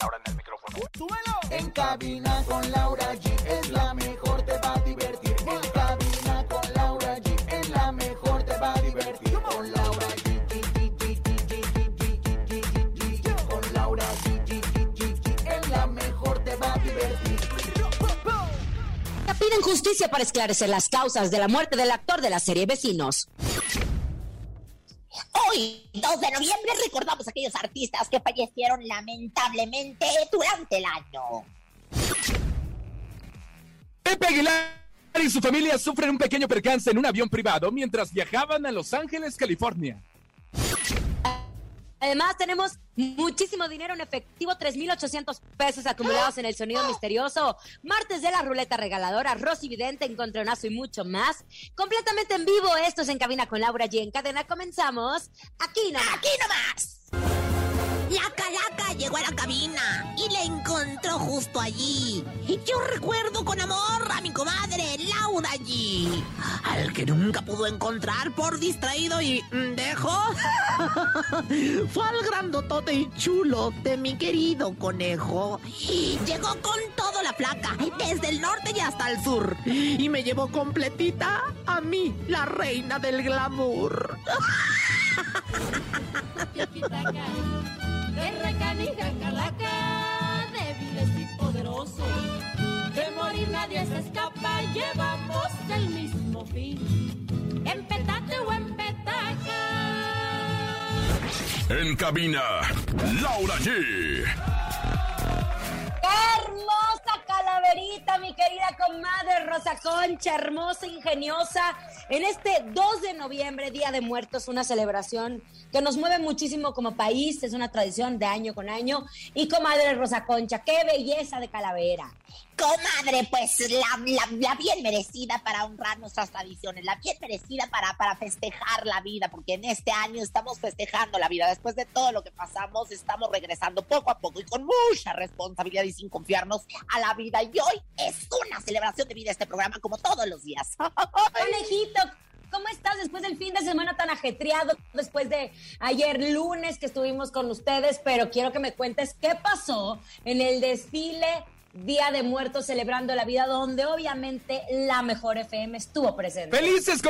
Ahora en el micrófono. ¡Súbelo! En cabina con Laura G es la mejor, te va a divertir. En cabina con Laura G es la mejor, te va a divertir. Con Laura G. Con Laura G. Es la mejor, te va a divertir. Piden justicia para esclarecer las causas de la muerte del actor de la serie Vecinos. Hoy, 2 de noviembre, recordamos a aquellos artistas que fallecieron lamentablemente durante el año. Pepe Aguilar y su familia sufren un pequeño percance en un avión privado mientras viajaban a Los Ángeles, California. Además, tenemos muchísimo dinero en efectivo, 3.800 pesos acumulados en el sonido misterioso. Martes de la ruleta regaladora, Rosy Vidente, Encontronazo y mucho más. Completamente en vivo, esto es En Cabina con Laura G. En cadena comenzamos. Aquí nomás. ¡Aquí nomás! La calaca llegó a la cabina y la encontró justo allí. Yo recuerdo con amor a mi comadre Laura G, al que nunca pudo encontrar por distraído y dejó. Fue al grandotote y chulo de mi querido conejo. Llegó con todo la flaca, desde el norte y hasta el sur. Y me llevó completita a mí, la reina del glamour. Guerra canija calaca, débiles y poderosos. De morir nadie se escapa, llevamos el mismo fin. En petate o en petaca. En cabina, Laura G. Hermosa calaverita, mi querida comadre Rosa Concha, hermosa, ingeniosa. En este 2 de noviembre, Día de Muertos, una celebración que nos mueve muchísimo como país, es una tradición de año con año. Y comadre Rosa Concha, qué belleza de calavera. Comadre, pues la, bien merecida para honrar nuestras tradiciones, la bien merecida para, para festejar la vida, porque en este año estamos festejando la vida. Después de todo lo que pasamos, estamos regresando poco a poco y con mucha responsabilidad y sin confiarnos a la vida. Y hoy es una celebración de vida este programa, como todos los días. Conejito, ¿Cómo estás después del fin de semana tan ajetreado? Después de ayer lunes que estuvimos con ustedes, pero quiero que me cuentes qué pasó en el desfile Día de Muertos celebrando la vida, donde obviamente la mejor FM estuvo presente. Felices,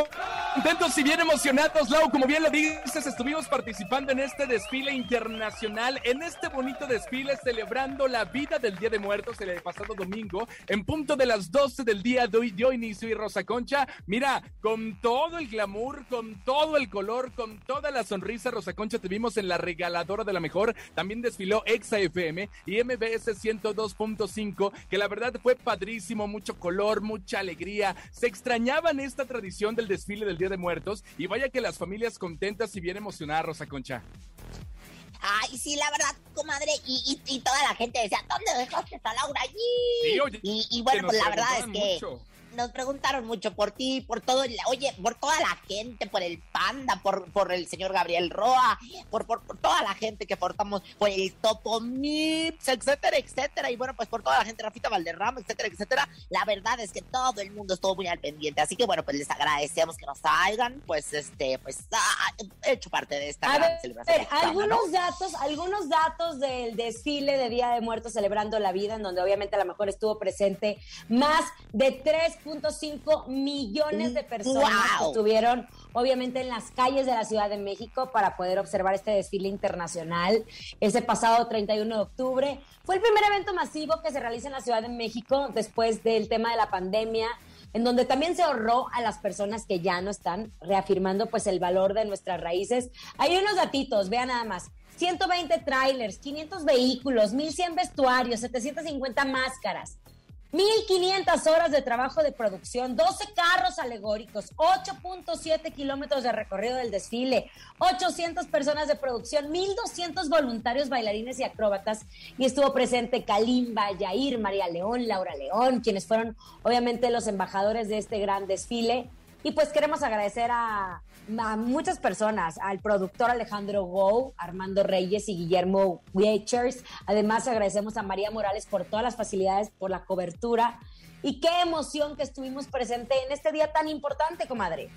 contentos y bien emocionados, Lau, como bien lo dices, estuvimos participando en este desfile internacional, en este bonito desfile celebrando la vida del Día de Muertos el pasado domingo, en punto de las 12 del día de hoy dio inicio y Rosa Concha, mira, con todo el glamour, con todo el color, con toda la sonrisa, Rosa Concha, te vimos en la regaladora de la mejor, también desfiló Exa FM y MBS 102.5 que la verdad fue padrísimo, mucho color, mucha alegría. Se extrañaban esta tradición del desfile del Día de Muertos y vaya que las familias contentas y bien emocionadas, Rosa Concha. Ay, sí, la verdad, comadre, y, y, y toda la gente decía, ¿dónde dejaste a Laura allí? Sí, oye, y, y, bueno, pues la verdad es que mucho. Nos preguntaron mucho por ti, por todo, el, oye, por toda la gente, por el Panda, por, por el señor Gabriel Roa, por, por, por toda la gente que portamos, por el Topo Mips, etcétera, etcétera, y bueno, pues por toda la gente, Rafita Valderrama, etcétera, etcétera. La verdad es que todo el mundo estuvo muy al pendiente, así que bueno, pues les agradecemos que nos hayan, pues, este, pues, ah, hecho parte de esta A gran ver, celebración. mexicana, algunos ¿no? datos, algunos datos del desfile de Día de Muertos celebrando la vida, en donde obviamente a lo mejor estuvo presente más de 3.5 millones de personas que ¡Wow! estuvieron obviamente en las calles de la Ciudad de México para poder observar este desfile internacional ese pasado 31 de octubre. Fue el primer evento masivo que se realiza en la Ciudad de México después del tema de la pandemia en donde también se ahorró a las personas que ya no están, reafirmando pues el valor de nuestras raíces. Hay unos datitos, vean nada más. 120 trailers, 500 vehículos, 1100 vestuarios, 750 máscaras. 1.500 horas de trabajo de producción, 12 carros alegóricos, 8.7 kilómetros de recorrido del desfile, 800 personas de producción, 1.200 voluntarios, bailarines y acróbatas. Y estuvo presente Kalimba, Yair, María León, Laura León, quienes fueron obviamente los embajadores de este gran desfile. Y pues queremos agradecer a, a muchas personas, al productor Alejandro Gou, Armando Reyes y Guillermo Weichers. Además agradecemos a María Morales por todas las facilidades, por la cobertura. Y qué emoción que estuvimos presentes en este día tan importante, comadre.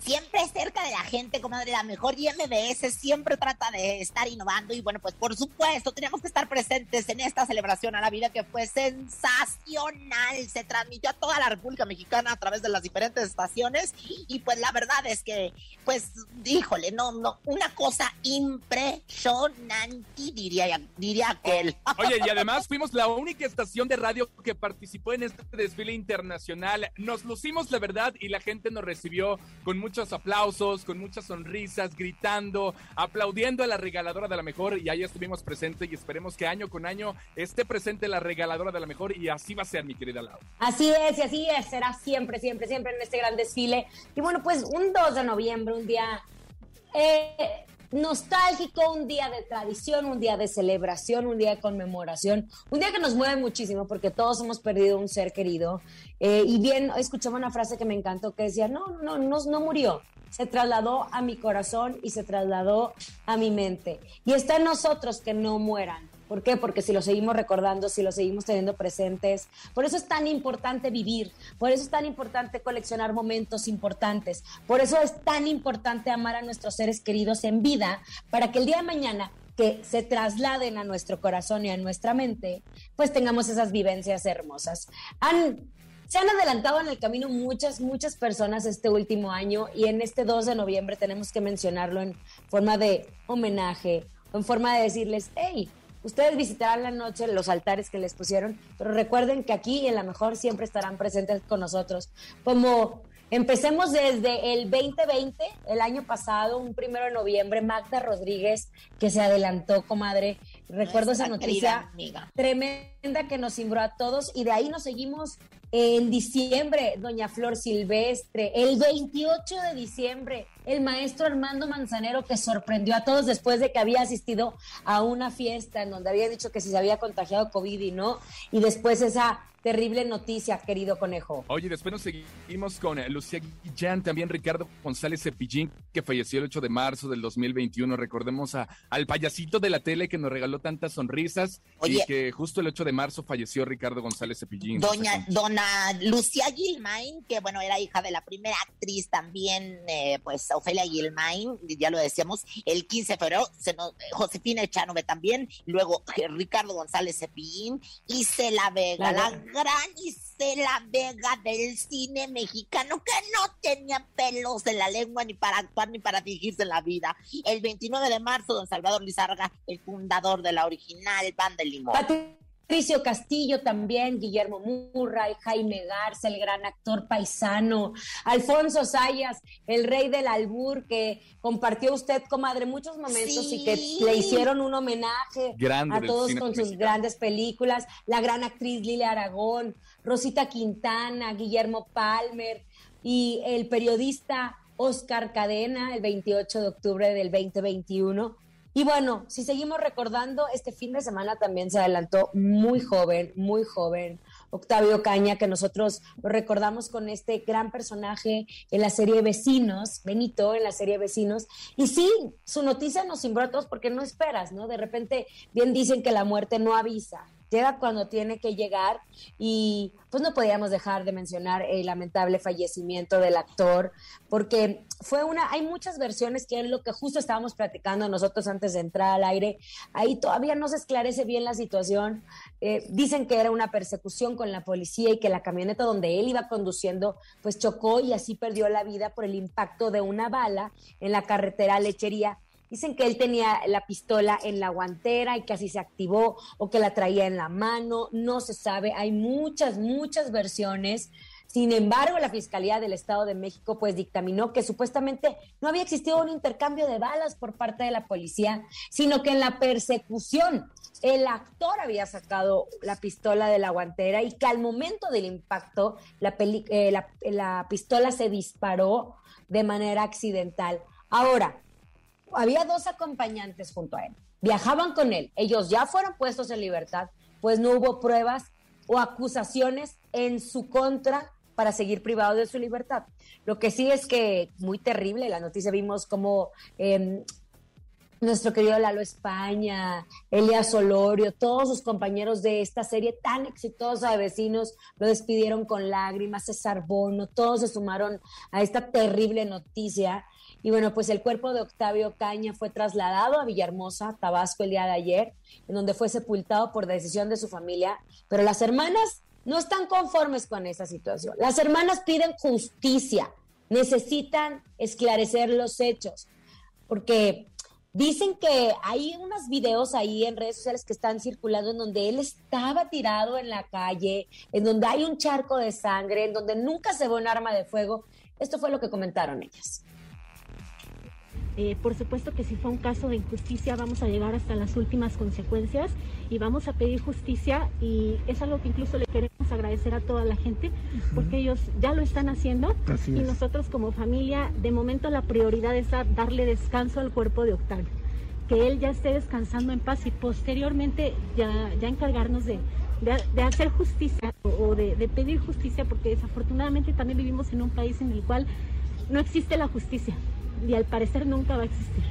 Siempre cerca de la gente, comadre, la mejor y MBS siempre trata de estar innovando y bueno, pues por supuesto, teníamos que estar presentes en esta celebración a la vida que fue sensacional. Se transmitió a toda la República Mexicana a través de las diferentes estaciones y pues la verdad es que, pues, híjole, no, no, una cosa impresionante, diría, diría aquel. Oye, y además fuimos la única estación de radio que participó en este desfile internacional. Nos lucimos, la verdad, y la gente nos recibió con muchos aplausos, con muchas sonrisas, gritando, aplaudiendo a la regaladora de la mejor. Y ahí estuvimos presentes y esperemos que año con año esté presente la regaladora de la mejor. Y así va a ser, mi querida Laura. Así es, y así es, será siempre, siempre, siempre en este gran desfile. Y bueno, pues un 2 de noviembre, un día eh, nostálgico, un día de tradición, un día de celebración, un día de conmemoración, un día que nos mueve muchísimo porque todos hemos perdido un ser querido. Eh, y bien, escuchaba una frase que me encantó que decía, no, no, no, no murió, se trasladó a mi corazón y se trasladó a mi mente. Y está en nosotros que no mueran. ¿Por qué? Porque si lo seguimos recordando, si lo seguimos teniendo presentes, por eso es tan importante vivir, por eso es tan importante coleccionar momentos importantes, por eso es tan importante amar a nuestros seres queridos en vida, para que el día de mañana que se trasladen a nuestro corazón y a nuestra mente, pues tengamos esas vivencias hermosas. Han, se han adelantado en el camino muchas, muchas personas este último año y en este 2 de noviembre tenemos que mencionarlo en forma de homenaje, en forma de decirles, hey, Ustedes visitarán la noche los altares que les pusieron, pero recuerden que aquí en la mejor siempre estarán presentes con nosotros. Como empecemos desde el 2020, el año pasado, un primero de noviembre, Magda Rodríguez, que se adelantó, comadre. Recuerdo esa noticia tremenda que nos cimbró a todos y de ahí nos seguimos en diciembre, doña Flor Silvestre, el 28 de diciembre, el maestro Armando Manzanero que sorprendió a todos después de que había asistido a una fiesta en donde había dicho que si se había contagiado COVID y no, y después esa terrible noticia, querido conejo. Oye, después nos seguimos con eh, Lucía Guillán, también Ricardo González Cepillín, que falleció el 8 de marzo del 2021. Recordemos a, al payasito de la tele que nos regaló tantas sonrisas y que justo el 8 de marzo falleció Ricardo González Cepillín. Doña, dona Lucía Gilmain, que bueno, era hija de la primera actriz también, eh, pues Ofelia Gilmain, ya lo decíamos, el 15 de febrero, se nos, Josefina Echanove también, luego eh, Ricardo González Cepillín, Isela Vega, la, gran Isela Vega del cine mexicano, que no tenía pelos en la lengua ni para actuar ni para dirigirse en la vida. El 29 de marzo, don Salvador Lizarga, el fundador de la original Banda de Limón. Patricio Castillo también, Guillermo Murray, Jaime Garza, el gran actor paisano, Alfonso Sayas, el rey del albur, que compartió usted, comadre, muchos momentos y que le hicieron un homenaje a todos con sus grandes películas, la gran actriz Lilia Aragón, Rosita Quintana, Guillermo Palmer y el periodista Oscar Cadena, el 28 de octubre del 2021 y bueno, si seguimos recordando, este fin de semana también se adelantó muy joven, muy joven, Octavio Caña, que nosotros lo recordamos con este gran personaje en la serie Vecinos, Benito en la serie Vecinos. Y sí, su noticia nos cimbró todos porque no esperas, ¿no? De repente, bien dicen que la muerte no avisa llega cuando tiene que llegar y pues no podíamos dejar de mencionar el lamentable fallecimiento del actor porque fue una, hay muchas versiones que es lo que justo estábamos platicando nosotros antes de entrar al aire, ahí todavía no se esclarece bien la situación, eh, dicen que era una persecución con la policía y que la camioneta donde él iba conduciendo pues chocó y así perdió la vida por el impacto de una bala en la carretera lechería Dicen que él tenía la pistola en la guantera y que así se activó o que la traía en la mano, no se sabe, hay muchas, muchas versiones. Sin embargo, la Fiscalía del Estado de México pues dictaminó que supuestamente no había existido un intercambio de balas por parte de la policía, sino que en la persecución el actor había sacado la pistola de la guantera y que al momento del impacto la, peli- eh, la- la pistola se disparó de manera accidental. Ahora, había dos acompañantes junto a él. Viajaban con él. Ellos ya fueron puestos en libertad, pues no hubo pruebas o acusaciones en su contra para seguir privados de su libertad. Lo que sí es que muy terrible la noticia. Vimos como em, nuestro querido Lalo España, Elias Solorio, todos sus compañeros de esta serie tan exitosa de vecinos lo despidieron con lágrimas, César Bono, todos se sumaron a esta terrible noticia. Y bueno, pues el cuerpo de Octavio Caña fue trasladado a Villahermosa, Tabasco, el día de ayer, en donde fue sepultado por decisión de su familia. Pero las hermanas no están conformes con esa situación. Las hermanas piden justicia, necesitan esclarecer los hechos, porque Dicen que hay unos videos ahí en redes sociales que están circulando en donde él estaba tirado en la calle, en donde hay un charco de sangre, en donde nunca se ve un arma de fuego. Esto fue lo que comentaron ellas. Eh, por supuesto que si fue un caso de injusticia vamos a llegar hasta las últimas consecuencias y vamos a pedir justicia y es algo que incluso le queremos agradecer a toda la gente porque ellos ya lo están haciendo Así y es. nosotros como familia de momento la prioridad es dar- darle descanso al cuerpo de Octavio, que él ya esté descansando en paz y posteriormente ya, ya encargarnos de, de- de hacer justicia o, o de, de pedir justicia porque desafortunadamente también vivimos en un país en el cual no existe la justicia y al parecer nunca va a existir.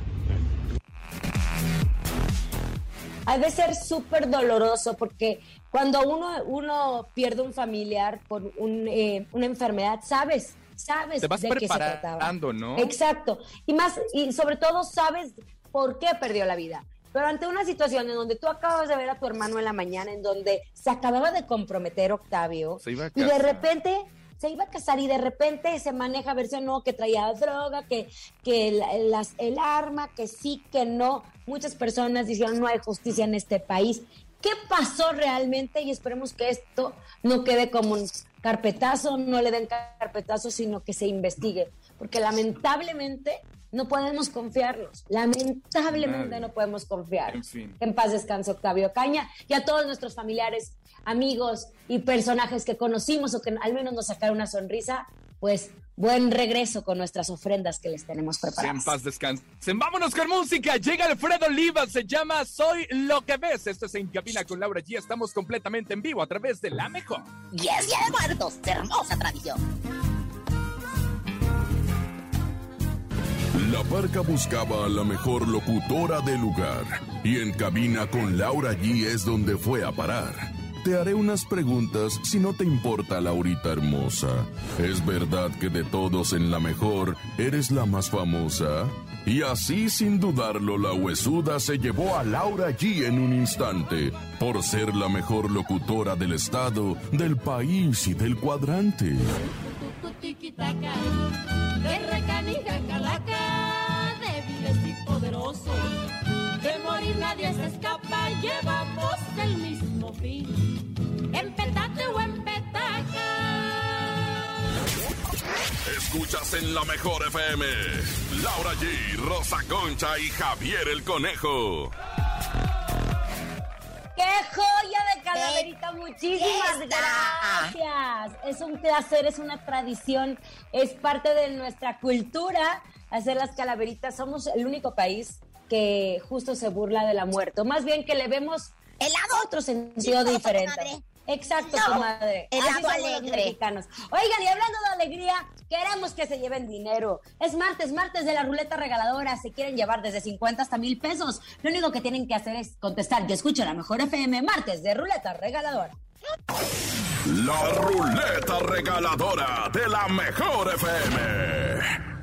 Ha de ser súper doloroso porque cuando uno, uno pierde un familiar por un, eh, una enfermedad, sabes, sabes Te vas de qué se trataba. Exacto. Y más, y sobre todo sabes por qué perdió la vida. Pero ante una situación en donde tú acabas de ver a tu hermano en la mañana, en donde se acababa de comprometer Octavio, Se iba a y de repente se iba a casar y de repente se maneja versión no, que traía droga, que, que el, las- el arma, que sí, que no. Muchas personas dijeron no hay justicia en este país. ¿Qué pasó realmente? Y esperemos que esto no quede como un carpetazo, no le den carpetazo, sino que se investigue. Porque lamentablemente no podemos confiarnos. Lamentablemente Nadie. no podemos confiar. En fin. En paz descanse Octavio Caña y a todos nuestros familiares, amigos y personajes que conocimos o que al menos nos sacaron una sonrisa, pues buen regreso con nuestras ofrendas que les tenemos Sí, en preparadas. paz descansen. Vámonos con música. Llega Alfredo Oliva, se llama Soy lo que ves. Esto es En Cabina con Laura G. Estamos completamente en vivo a través de La Mejor. Y es Día de Muertos, hermosa tradición. La parca buscaba a la mejor locutora del lugar. Y en cabina con Laura G es donde fue a parar. Te haré unas preguntas si no te importa, Laurita hermosa. ¿Es verdad que de todos en la mejor eres la más famosa? Y así, sin dudarlo, la huesuda se llevó a Laura G en un instante, por ser la mejor locutora del estado, del país y del cuadrante. Débiles y poderosos. De morir nadie se escapa, llevamos el mismo fin. En petate o en petaca. Escuchas en la mejor FM. Laura G, Rosa Concha y Javier el Conejo. ¡Qué joya de calaverita! Muchísimas gracias. Es un placer, es una tradición, es parte de nuestra cultura hacer las calaveritas. Somos el único país que justo se burla de la muerte. O Más bien que le vemos Helado. otro sentido diferente. Exacto, No, comadre. somos los alegre. mexicanos. Oigan, y hablando de alegría, queremos que se lleven dinero. Es martes, martes de la ruleta regaladora. Se quieren llevar desde 50 hasta mil pesos. Lo único que tienen que hacer es contestar. Yo escucho la mejor FM, martes de ruleta regaladora. La ruleta regaladora de la mejor FM.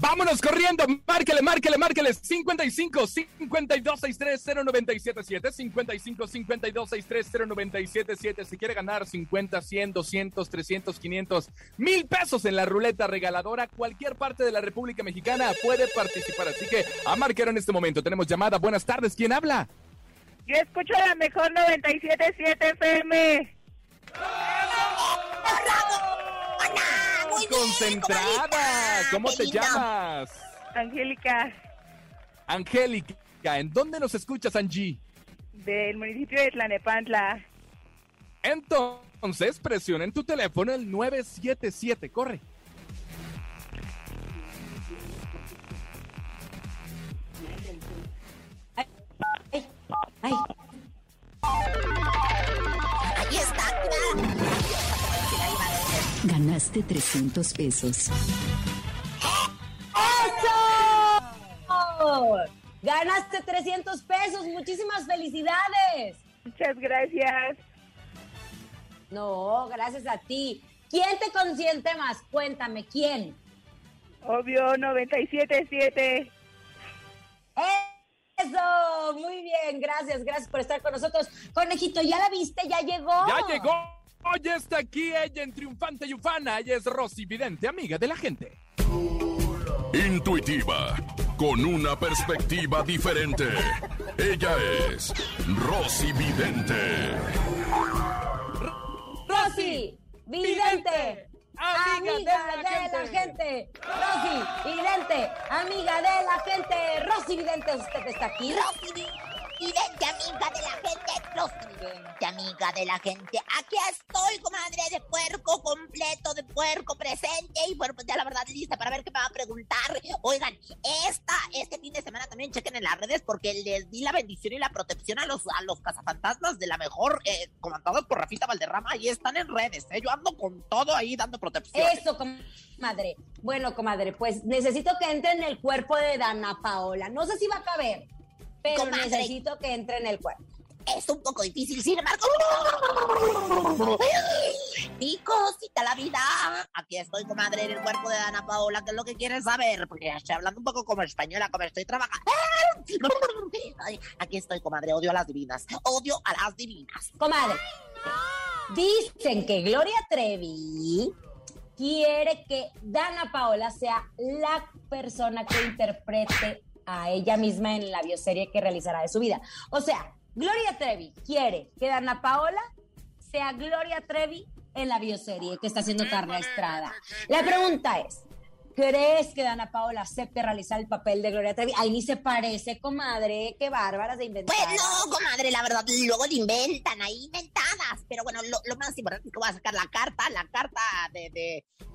Vámonos corriendo, márquele, márquele, márquele. 55 52 63 0977 55 52 63 0977 Si quiere ganar 50, 100, 200, 300, 500, mil pesos en la ruleta regaladora, cualquier parte de la República Mexicana puede participar. Así que a marcar en este momento. Tenemos llamada. Buenas tardes. ¿Quién habla? Yo escucho la mejor 97.7 FM. Muy bien, Concentrada. ¿Cómo te llamas? Angélica. Angélica. ¿En dónde nos escuchas, Angie? Del municipio de Tlanepantla. Entonces, presiona en tu teléfono el 977. Corre. Ay, ay. Ahí Ganaste 300 pesos. ¡Eso! Ganaste 300 pesos. Muchísimas felicidades. Muchas gracias. No, gracias a ti. ¿Quién te consiente más? Cuéntame, ¿quién? Obvio 977. Eso, muy bien, gracias, gracias por estar con nosotros. Conejito, ¿ya la viste? ¿Ya llegó? Ya llegó. Ya está aquí ella en Triunfante y Ufana. Ella es Rosy Vidente, amiga de la gente. Intuitiva, con una perspectiva diferente. Ella es Rosy Vidente. Rosy, vidente, amiga, de, la, gente. Rosy, vidente, amiga de la gente. Rosy, vidente, usted está aquí. Rosy Vidente, amiga de la gente. Vidente, amiga de la gente. Aquí estoy, comadre, de puerco completo, de puerco presente. Y bueno, pues ya la verdad lista para ver qué me va a preguntar. Oigan, esta, este fin de semana también chequen en las redes porque les di la bendición y la protección a los, a los cazafantasmas de la mejor, eh, comandados por Rafita Valderrama. Y están en redes, ¿eh? Yo ando con todo ahí dando protección. Eso, comadre. Bueno, comadre, pues necesito que entre en el cuerpo de Dana Paola. No sé si va a caber, pero Comadre. necesito que entre en el cuerpo. Es un poco difícil, sin embargo. Mi cosita la vida. Aquí estoy, comadre, en el cuerpo de Ana Paola, que es lo que quieres saber, porque ya estoy hablando un poco como española, como estoy trabajando. Ay, aquí estoy, comadre, odio a las divinas. Odio a las divinas. Comadre, dicen que Gloria Trevi quiere que Dana Paola sea la persona que interprete a ella misma en la bioserie que realizará de su vida. O sea, Gloria Trevi quiere que Dana Paola sea Gloria Trevi en la bioserie que está haciendo Carla Estrada. La pregunta es, ¿crees que Dana Paola acepte realizar el papel de Gloria Trevi? Ahí ni se parece, comadre, qué bárbaras de inventar. Pues no, comadre, la verdad, luego le inventan ahí inventadas. Pero bueno, lo, más importante es que voy a sacar la carta, la carta de,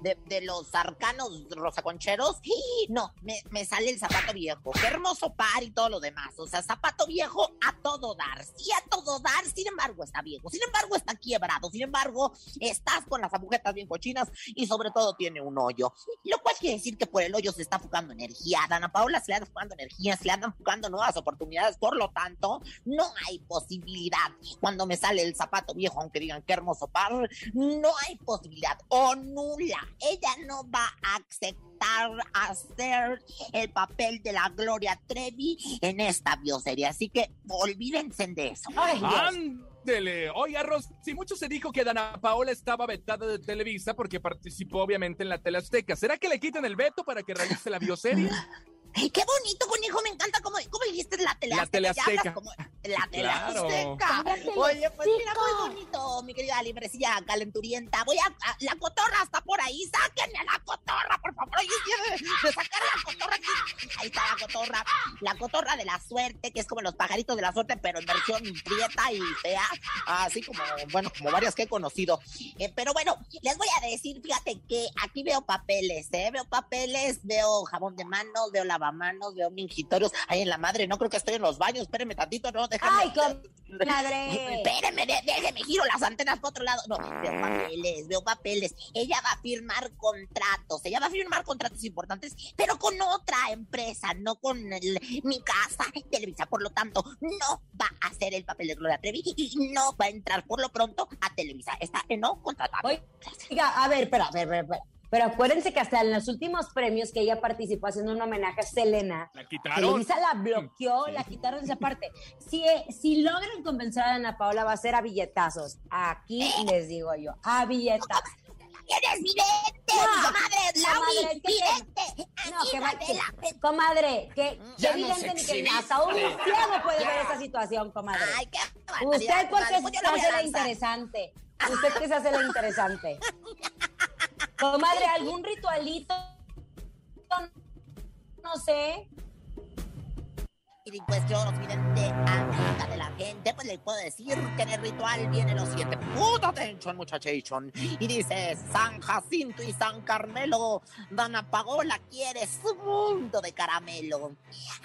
de, de, los arcanos rosaconcheros. ¡Y! No, me, me sale el zapato viejo. Qué hermoso par y todo lo demás. O sea, zapato viejo a todo dar. Sí, a todo dar. Sin embargo, está viejo. Sin embargo, está quebrado. Sin embargo, estás con las agujetas bien cochinas y sobre todo tiene un hoyo. Lo cual quiere decir que por el hoyo se está fugando energía. Dana Paola se le anda fugando energía, se le andan fugando nuevas oportunidades. Por lo tanto, no hay posibilidad. Cuando me sale el zapato viejo, aunque digan qué hermoso par, no hay posibilidad. O nula. Ella no va a aceptar hacer el papel de la Gloria Trevi en esta bioserie. Así que olvídense de eso. Ay. Oiga, Rosy, mucho se dijo que Dana Paola estaba vetada de Televisa porque participó obviamente en la Tele Azteca. ¿Será que le quitan el veto para que realice la bioserie? Ay, qué bonito, conejo, me encanta cómo, cómo dijiste la tele La Tele Ya hablas Azteca. como la tele Claro. Oye, pues mira, muy bonito, mi querida librecilla calenturienta. Voy a, a- la cotorra está por ahí, sáquenme a la cotorra, por favor. Oye, de sacar la cotorra aquí. Ahí está la cotorra, la cotorra de la suerte, que es como los pajaritos de la suerte, pero en versión prieta y fea, así como, bueno, como varias que he conocido. Eh, pero bueno, les voy a decir, fíjate que aquí veo papeles, ¿eh? Veo papeles, veo jabón de manos, veo lavamanos, veo mingitorios. Ay, en la madre, no creo que estoy en los baños. Espérenme tantito, no, déjame. Ay, comadre. Espérenme, de- déjeme, giro las antenas para otro lado. No, veo papeles, veo papeles. Ella va a firmar contratos. Ella va a firmar contratos importantes, pero con otra empresa, no con el- mi casa, Televisa. Por lo tanto, no va a hacer el papel de Gloria Trevi y no va a entrar por lo pronto a Televisa. Está en no contratado. Oiga, a ver, espera, a ver, espera, espera. Pero acuérdense que hasta en los últimos premios que ella participó haciendo un homenaje a Selena, La quitaron. Televisa la bloqueó, la quitaron esa parte. Si, eh, si logran convencer a Ana Paola, va a ser a billetazos. Aquí les digo yo, a billetazos. ¡Eres vidente! No, comadre, Lauri, es que- vidente! No, que va, gente. comadre, que, Ya que nos evidente ni que hasta un ciego puede ver esa situación, comadre. Ay, qué Usted porque comadre, pues la interesante. Usted se hace la interesante. Comadre, ¿algún ritualito? No sé. Y pues yo, de la gente, pues le puedo decir que en el ritual viene lo siguiente. Puta atención, muchachation. Y dice, San Jacinto y San Carmelo, Dana Pagola quiere su mundo de caramelo.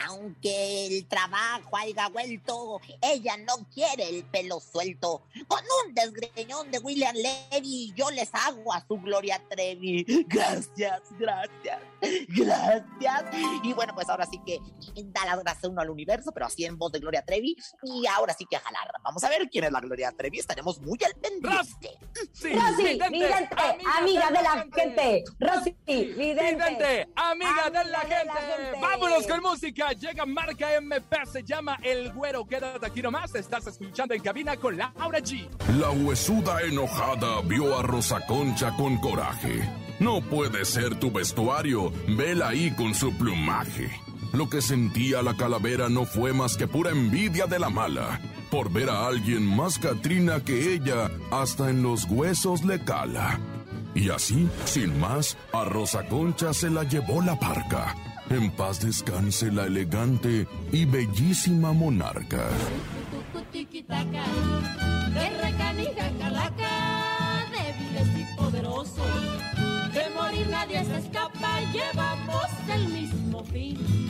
Aunque el trabajo haya vuelto, ella no quiere el pelo suelto. Con un desgreñón de William Levy, yo les hago a su Gloria Trevi. Gracias, gracias, gracias. Y bueno, pues ahora sí que da las gracias uno al universo, pero así en voz de Gloria Trevi. Y ahora sí que a jalar. Vamos a ver quién es la Gloria Trevi. Estaremos muy al pendiente. Rosy, vidente, amiga de la gente. Rosy, vidente. Vidente, amiga de la gente. Vámonos con música. Llega marca MP, se llama El Güero. Quédate aquí nomás. Estás escuchando en cabina con Laura G. La huesuda enojada vio a Rosa Concha con coraje. No puede ser tu vestuario, vela ahí con su plumaje. Lo que sentía la calavera no fue más que pura envidia de la mala. Por ver a alguien más Catrina que ella, hasta en los huesos le cala. Y así, sin más, a Rosa Concha se la llevó la parca. En paz descanse la elegante y bellísima monarca. De morir nadie se escapa, llevamos el mismo fin.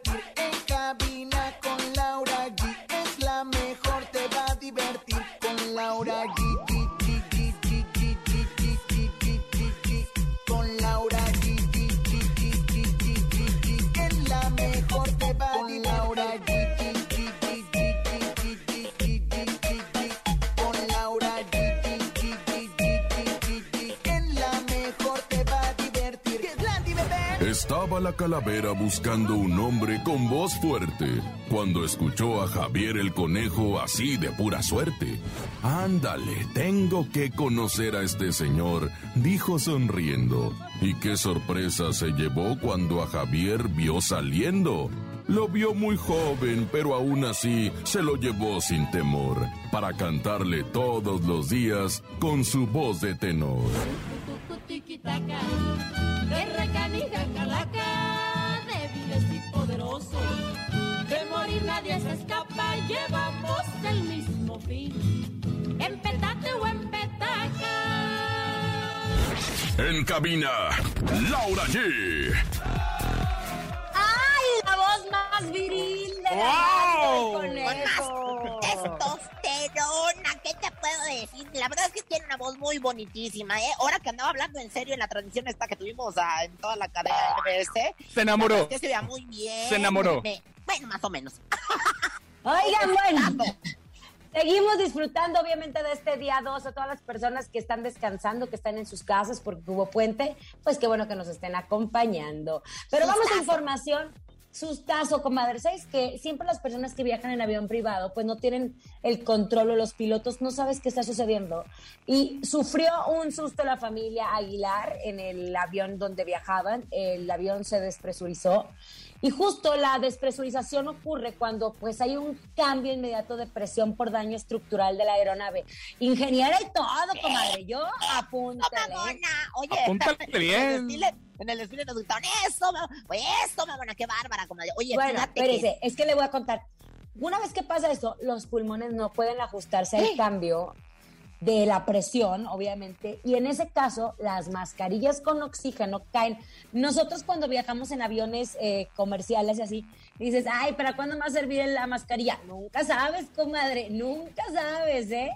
La calavera buscando un hombre con voz fuerte cuando escuchó a Javier el conejo así de pura suerte. Ándale, tengo que conocer a este señor, dijo sonriendo. Y qué sorpresa se llevó cuando a Javier vio saliendo. Lo vio muy joven, pero aún así se lo llevó sin temor, para cantarle todos los días con su voz de tenor. En cabina, Laura G. ¡Ay, la voz más viril de la ¡Wow! Con más testosterona, ¿qué te puedo decir? La verdad es que tiene una voz muy bonitísima, ¿eh? Ahora que andaba hablando en serio en la transmisión esta que tuvimos ah, en toda la cadena MBS. Se enamoró. que se veía muy bien. Se enamoró. Me- bueno, más o menos. Oigan, bueno. Seguimos disfrutando obviamente de este día 2 a todas las personas que están descansando, que están en sus casas porque hubo puente, pues qué bueno que nos estén acompañando. Pero vamos a información, sustazo, comadre. ¿Sabes que Siempre las personas que viajan en avión privado pues no tienen el control o los pilotos no sabes qué está sucediendo. Y sufrió un susto la familia Aguilar en el avión donde viajaban, el avión se despresurizó. Y justo la despresurización ocurre cuando pues hay un cambio inmediato de presión por daño estructural de la aeronave. Ingeniera y todo, comadre. Yo apúntale. Oye, Apúntale en bien. el desfile, en el desfile nos gritaron, eso, pues eso, mamona, qué bárbara, comadre. Oye, Bueno, espérese, que... es que le voy a contar. Una vez que pasa esto, los pulmones no pueden ajustarse al cambio de la presión, obviamente, y en ese caso las mascarillas con oxígeno caen. Nosotros cuando viajamos en aviones eh, comerciales y así, dices, ay, ¿para cuándo me va a servir la mascarilla? Nunca sabes, comadre, nunca sabes, ¿eh?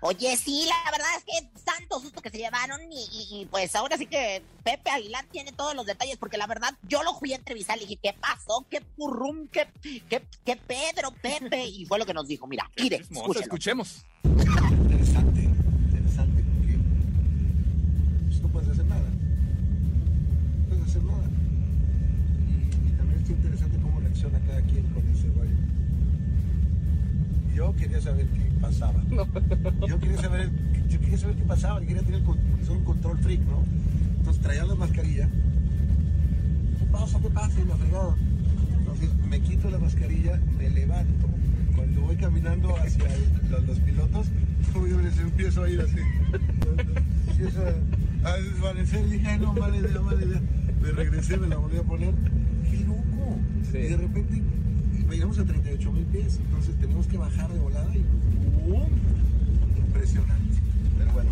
Oye, sí, la verdad es que tanto susto que se llevaron y, y- y, pues ahora sí que Pepe Aguilar tiene todos los detalles porque la verdad yo lo fui a entrevistar y dije, ¿qué pasó? ¿Qué purrum? ¿Qué, qué, qué Pedro, Pepe? Y fue lo que nos dijo. Mira, mire, escuchemos. Interesante, interesante, reacciona cada quien. Yo quería saber qué pasaba. Yo quería saber, yo quería saber qué pasaba, yo quería tener un control freak, ¿no? Entonces traía la mascarilla pasa? ¿Qué pasa? Y la fregada. Entonces me quito la mascarilla, me levanto. Cuando voy caminando hacia el- los, los pilotos, yo les empiezo a ir así. Empiezo a, a desvanecer. Dije, "Ay, no, mala idea, mala idea. Me regresé, me la volví a poner. ¡Qué! Y de repente llegamos a 38 mil pies. Entonces tenemos que bajar de volada y ¡pum! Impresionante. Pero bueno.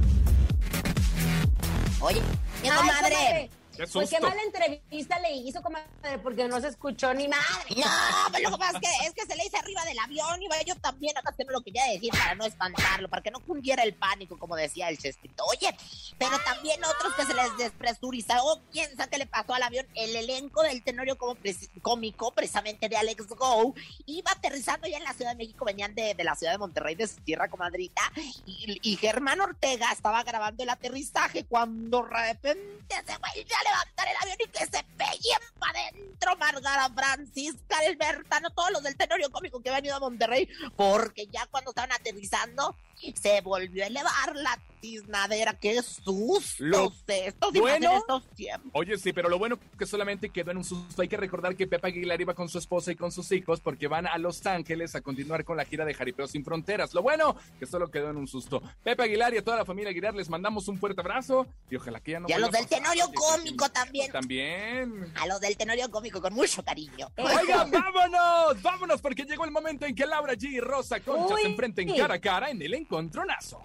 Oye, Ay, comadre. Qué Pues qué mala entrevista le hizo, comadre, porque no se escuchó ni madre. No, pero lo que pasa es que, es que se le hice arriba del avión y yo también acá que no lo quería decir para no espantarlo, para que no cundiera el pánico, como decía el Chespirito. Oye, pero también otros que se les despresurizó, quién sabe qué le pasó al avión, el elenco del tenorio como cómico, precisamente de Alex Go, iba aterrizando ya en la Ciudad de México, venían de, de la ciudad de Monterrey, de su tierra comadrita, y, y Germán Ortega estaba grabando el aterrizaje cuando de repente se vuelve levantar el avión y que se peguen para adentro Margara Francisca, Albertano, todos los del tenorio cómico que han ido a Monterrey, porque ya cuando estaban aterrizando se volvió a elevar la tiznadera. ¡Qué sustos Lo de estos bueno- estos tiempos! Oye, sí, pero lo bueno que solamente quedó en un susto. Hay que recordar que Pepa Aguilar iba con su esposa y con sus hijos porque van a Los Ángeles a continuar con la gira de Jaripeo Sin Fronteras. Lo bueno que solo quedó en un susto. Pepa Aguilar y a toda la familia Aguilar les mandamos un fuerte abrazo y ojalá que ya no y a los del pasar. tenorio cómico también. También. A los del tenorio cómico con mucho cariño. Oigan, vámonos, vámonos, porque llegó el momento en que Laura G y Rosa Concha se enfrenten cara a cara en el encontronazo.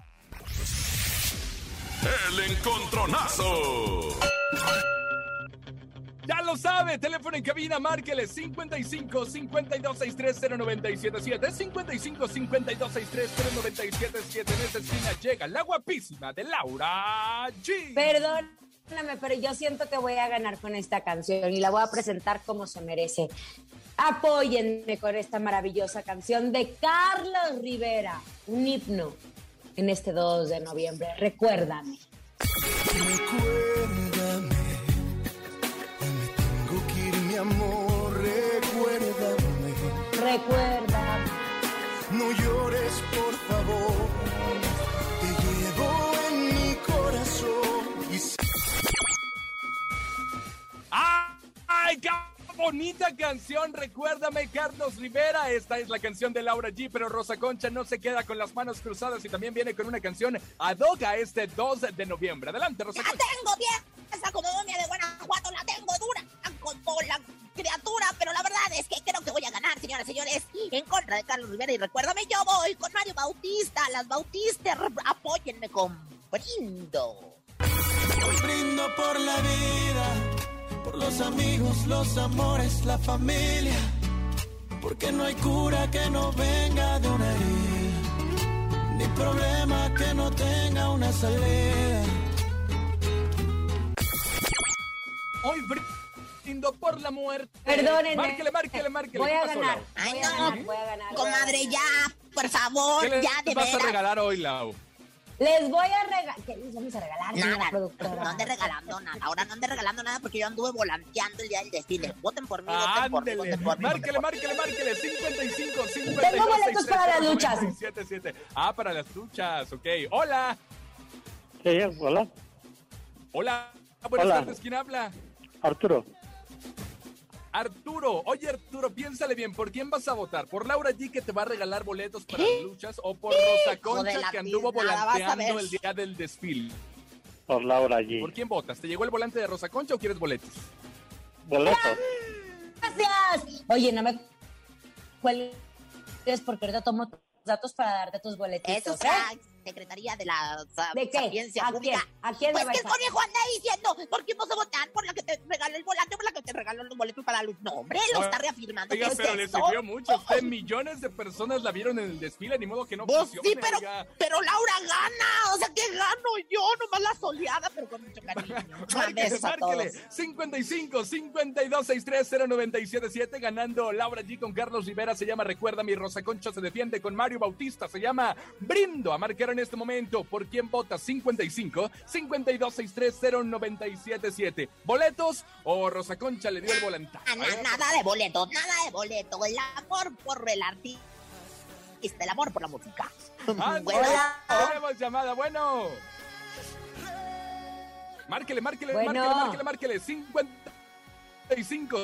El encontronazo. Ya lo sabe, teléfono en cabina, márquele 55 52 63 0977 55 52 63 0977 En esta esquina llega la guapísima de Laura G. Perdóname, pero yo siento que voy a ganar con esta canción y la voy a presentar como se merece. Apóyenme con esta maravillosa canción de Carlos Rivera, un himno en este 2 de noviembre. Recuérdame. Recuérdame, me tengo que ir, mi amor, recuérdame. Recuérdame. No llores, por favor, te llevo en mi corazón. Y ¡Ay, qué bonita canción! Recuérdame, Carlos Rivera. Esta es la canción de Laura G, pero Rosa Concha no se queda con las manos cruzadas y también viene con una canción ad hoc a este 2 de noviembre. Adelante, Rosa La Concha. tengo bien, esa como momia de Guanajuato, la tengo dura con, con la criatura, pero la verdad es que creo que voy a ganar, señoras y señores, en contra de Carlos Rivera. Y recuérdame, yo voy con Mario Bautista, las Bautistas, apóyenme con Brindo. Brindo por la vida, por los amigos, los amores, la familia. Porque no hay cura que no venga de una herida, ni problema que no tenga una salida. Hoy brindo por la muerte. Perdónenme. Márquele, márquele, márquele. Voy ¿Qué a pasó, ganar. Lau? Ay, voy no. a ganar, voy a ganar. a Comadre, ya, por favor, ¿Qué ya de vas a veras. regalar hoy, Lau? Les voy a regalar. ¿Qué les vamos a regalar, Nada, productora? no ande regalando nada. Ahora no ande regalando nada porque yo anduve volanteando el día del desfile. Voten por mí, voten por mí, Ándele. voten por mí. Márquele, márquele, márquele. 55, 52, Tengo boletos para las luchas. 77. Ah, para las luchas, ok. Hola. Sí, hola, Hola. Buenas Hola. tardes, ¿quién habla? Arturo. Arturo. Oye, Arturo, piénsale bien. ¿Por quién vas a votar? ¿Por Laura G, que te va a regalar boletos para las luchas? ¿O por Rosa Concha, que anduvo volanteando el día del desfile? Por Laura G. ¿Por quién votas? ¿Te llegó el volante de Rosa Concha o quieres boletos? Boletos. Gracias. Oye, no me cuelgues porque ahorita tomo tus datos para darte tus boletitos. Eso ¿eh? Secretaría de la ¿De qué? Sapiencia ¿A Pública. quién? ¿A quién Pues le que el conejo anda diciendo, ¿por qué vas a votar? ¿Por la que te regaló el volante o por la que te regaló los boletos para la luz? No, hombre, lo está reafirmando. Oiga, ¿Qué es pero le sirvió mucho. Usted millones de personas la vieron en el desfile, ni modo que no Pues funcione, sí, pero, oiga. pero Laura gana. O sea, ¿qué gano yo? Nomás la soleada, pero con mucho cariño. Márquele, márquele. todos. 55 52 63 0977 ganando Laura G con Carlos Rivera se llama Recuerda mi Rosa Concha se defiende con Mario Bautista se llama Brindo a marcar en este momento. Por quién vota 55 52 63 0977 boletos o Rosa Concha le dio el volantazo. Ah, na- nada de boleto, nada de boleto. El amor por el artista, el amor por la música. Ándale, Bueno, tenemos llamada. Bueno. Márquele, márquele, Bueno. márquele, márquele, márquele. 50 55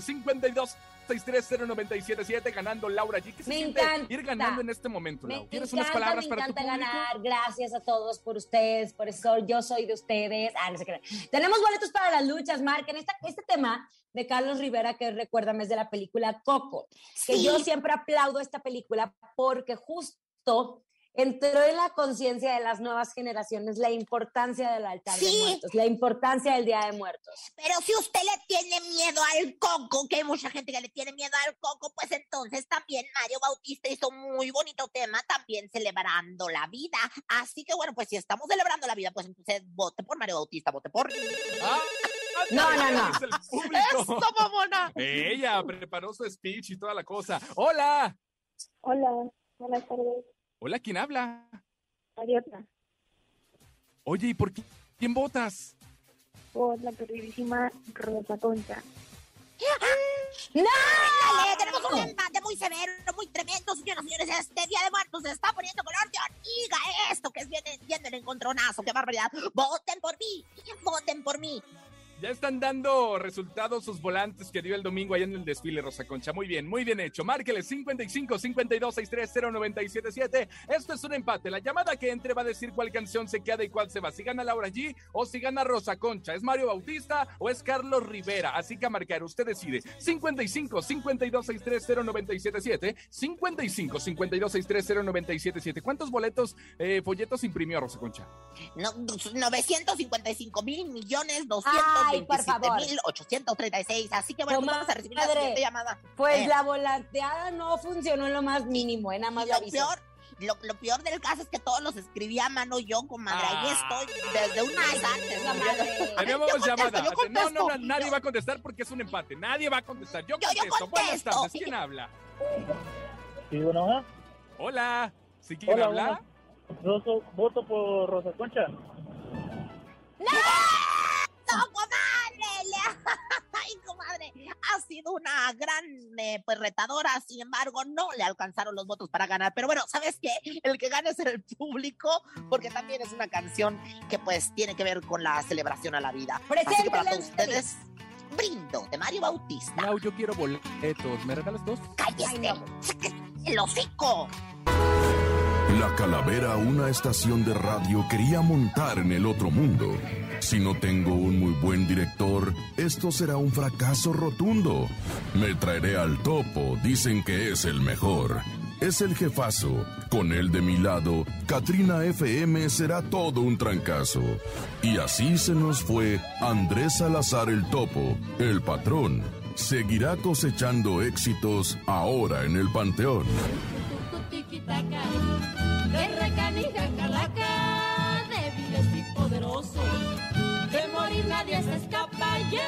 52 630 ganando Laura G. ¿Qué se Me siente encanta. ir ganando en este momento, Me Lau? ¿Tienes encanta, unas palabras me para tu encanta ganar. Gracias a todos por ustedes, por eso yo soy de ustedes. Ah, no sé qué. Tenemos boletos para las luchas, marquen esta, este tema de Carlos Rivera, que recuérdame es de la película Coco, que Sí. yo siempre aplaudo esta película porque justo entró en la conciencia de las nuevas generaciones la importancia del altar de muertos, la importancia del Día de Muertos. Pero si usted le tiene miedo al coco, que hay mucha gente que le tiene miedo al coco, pues entonces también Mario Bautista hizo un muy bonito tema, también celebrando la vida. Así que bueno, pues si estamos celebrando la vida, pues entonces vote por Mario Bautista, vote por... Ah, No, no, no. es el público. ¡Eso, mamona! Ella preparó su speech y toda la cosa. ¡Hola! Hola, buenas tardes. Hola, ¿quién habla? Ariadna, Oye, ¿y por qué? ¿Quién votas? por la queridísima Rosa Concha. ¡No! ¡Dale! Tenemos un empate muy severo, muy tremendo, señoras y señores. Este Día de Muertos se está poniendo color de hormiga. Esto que es viene viendo el encontronazo. ¡Qué barbaridad! ¡Voten por mí! ¡Voten por mí! Ya están dando resultados sus volantes que dio el domingo allá en el desfile Rosa Concha. Muy bien, muy bien hecho. Márqueles 55 52 630 977. Esto es un empate. La llamada que entre va a decir cuál canción se queda y cuál se va. Si gana Laura G o si gana Rosa Concha. ¿Es Mario Bautista o es Carlos Rivera? Así que a marcar, usted decide. 55 52 630 977. 55 52 630 977. ¿Cuántos boletos, eh, folletos imprimió Rosa Concha? No, 955 mil millones Ay, por 227 favor. mil 836. Así que bueno, pues vamos a recibir la siguiente llamada. Pues Eh, la volanteada no funcionó en lo más mínimo, ¿eh? nada más y lo lo aviso. peor, lo, lo peor del caso es que todos los escribía a mano yo, comadre. Ahí Ah. estoy desde un mes antes. Comadre. Tenemos Yo llamada. yo No, no, no, nadie va a contestar porque es un empate. Nadie va a contestar. Yo Yo- yo contesto. Buenas tardes. ¿Quién habla? Sí, bueno, Hola. ¿Sí quién Hola, habla? Roso, voto por Rosa Concha. ¡No, comadre! ¡Ay, comadre! Ha sido una gran eh, pues retadora, sin embargo, no le alcanzaron los votos para ganar. Pero bueno, ¿sabes qué? El que gane es el público, porque también es una canción que pues tiene que ver con la celebración a la vida. Así que para todos ustedes, brindo de Mario Bautista. Lau, yo quiero boletos. ¿Me regalas dos? ¡Cállese! ¡El hocico! La calavera, una estación de radio, quería montar en el otro mundo. Si no tengo un muy buen director, esto será un fracaso rotundo. Me traeré al topo, dicen que es el mejor. Es el jefazo. Con él de mi lado, Katrina FM será todo un trancazo. Y así se nos fue Andrés Salazar el topo, el patrón. Seguirá cosechando éxitos ahora en el panteón.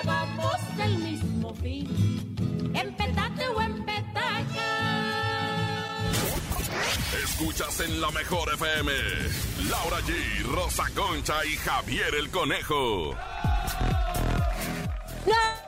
Llevamos el mismo fin. En petate o en petaca. Escuchas en la mejor FM. Laura G, Rosa Concha y Javier el Conejo. No,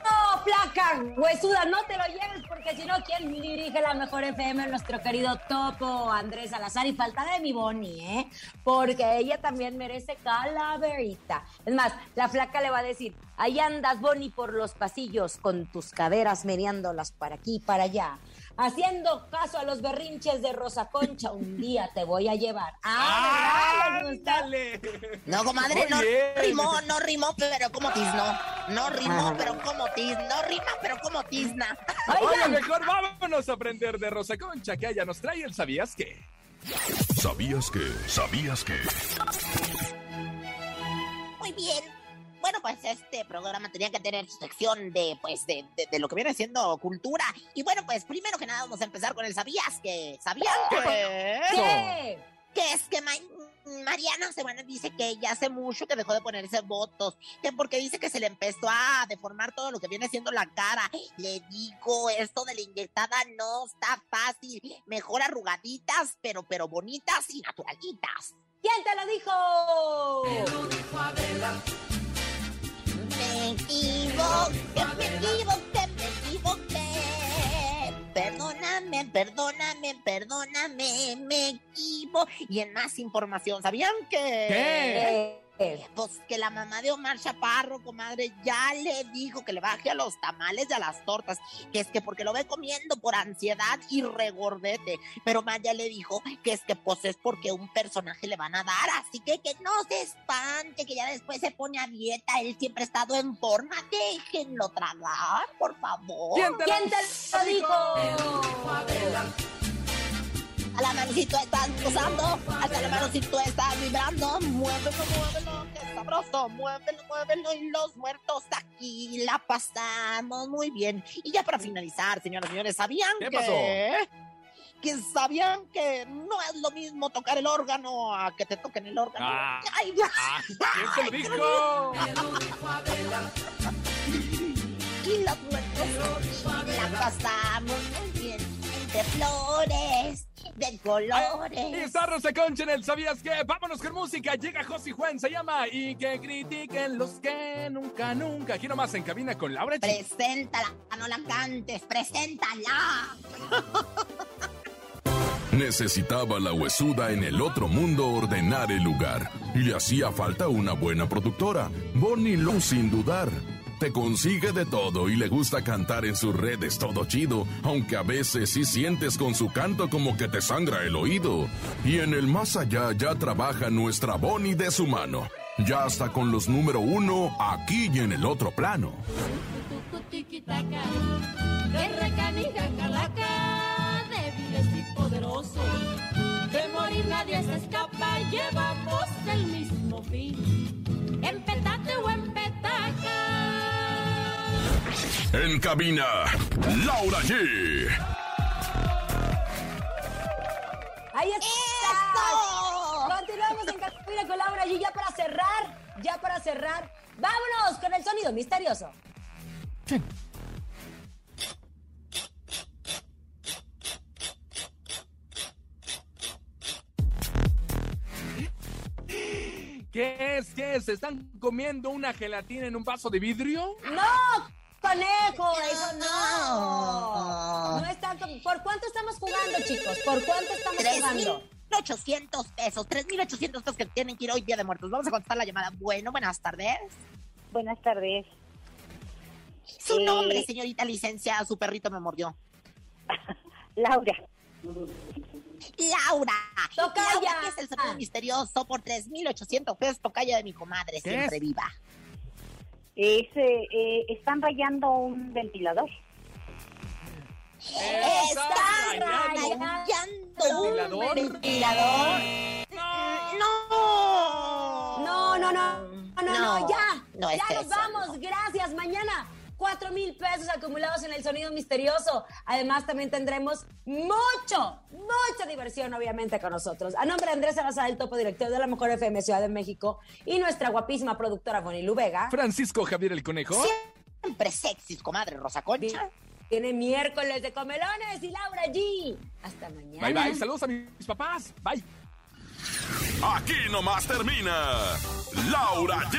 placa huesuda, no te lo lleves porque si no, ¿quién dirige la mejor FM? Nuestro querido Topo Andrés Salazar. Y falta de mi Bonnie, ¿eh? Porque ella también merece calaverita. Es más, la flaca le va a decir, ahí andas, Bonnie, por los pasillos con tus caderas meneándolas para aquí y para allá. Haciendo caso a los berrinches de Rosa Concha, un día te voy a llevar. Ah. ¡Ándale! No, comadre, no rimó, no rimó, pero como tiznó. No rimó, pero como tiznó. No rima, pero como tizna. Oye, Oigan, mejor vámonos a aprender de Rosa Concha, que ella nos trae el ¿Sabías qué? ¿Sabías que? ¿Sabías que? Muy bien. Bueno, pues este programa tenía que tener su sección de, pues, de, de- de lo que viene siendo cultura. Y bueno, pues primero que nada vamos a empezar con el ¿Sabías que? ¿Sabían que? ¿qué? Que es que Ma- Mariana Semana dice que ella hace mucho que dejó de ponerse votos, que porque dice que se le empezó a deformar todo lo que viene siendo la cara. Le digo, esto de la inyectada no está fácil. Mejor arrugaditas, pero, pero bonitas y naturalitas. ¿Quién te lo dijo? Me equivoqué, me equivoqué, me equivoqué. Perdóname, perdóname, perdóname, me equivoqué. Y en más información, ¿sabían que? ¿Qué? Pues que la mamá de Omar Chaparro, comadre, ya le dijo que le baje a los tamales y a las tortas, que es que porque lo ve comiendo por ansiedad y regordete. Pero Maya le dijo que es que pues es porque un personaje le van a dar, así que que no se espante, que ya después se pone a dieta, él siempre ha estado en forma, déjenlo tragar, por favor. ¿Quién te lo dijo? A la manocito estás gozando, hasta la manocito estás vibrando. Muévelo, muévelo, que sabroso. Muévelo, muévelo. Y los muertos aquí la pasamos muy bien. Y ya para finalizar, señoras y señores, ¿sabían ¿Qué que... pasó? Que sabían que no es lo mismo tocar el órgano a que te toquen el órgano. Ah. Ay, ya. Ah, ¿Quién te lo dijo? Y los muertos la pasamos muy bien. De flores, de colores. Y está Rosa Concha en el ¿Sabías qué? Vámonos con música. Llega José Juan, se llama Y que critiquen los que nunca, nunca. Aquí nomás en cabina con Laura. Preséntala, no la cantes, preséntala. Necesitaba la huesuda en el otro mundo ordenar el lugar. Y le hacía falta una buena productora. Bonnie Lou sin dudar. Te consigue de todo y le gusta cantar en sus redes todo chido, aunque a veces sí sientes con su canto como que te sangra el oído. Y en el más allá ya trabaja nuestra Bonnie de su mano. Ya hasta con los número uno aquí y en el otro plano. De morir nadie se escapa, llevamos el mismo fin. En cabina, Laura G. Ahí está. Continuamos en cabina con Laura y ya para cerrar, ya para cerrar, vámonos con el sonido misterioso. ¿Qué es? ¿Qué es? ¿Están comiendo una gelatina en un vaso de vidrio? ¡No! ¡Conejo! ¡Eso no! No están com- ¿Por cuánto estamos jugando, chicos? ¿Por cuánto estamos jugando? 3.800 pesos, 3.800 pesos que tienen que ir hoy Día de Muertos. Vamos a contestar la llamada. Bueno, buenas tardes. Buenas tardes. Su Eh, nombre, señorita licenciada, su perrito me mordió. Laura. Laura. Tocaya. Laura, que es el sonido misterioso por 3.800 pesos, tocaya de mi comadre, ¿Qué siempre es? viva. Es, eh, eh, están rayando un ventilador. Está rayando un ¿Ventilador? ventilador. No. No, no, no, no, no, no, ya. No ya nos eso, vamos. Gracias. Mañana, cuatro mil pesos acumulados en el sonido misterioso. Además, también tendremos mucho, mucha diversión, obviamente, con nosotros. A nombre de Andrés Salazar, el topo director de la Mejor FM Ciudad de México, y nuestra guapísima productora Bonnie Vega. Francisco Javier el Conejo. Siempre sexys, comadre Rosa Concha. Tiene miércoles de comelones y Laura G. Hasta mañana. Bye bye. Saludos a mis papás. Bye. Aquí nomás termina Laura G,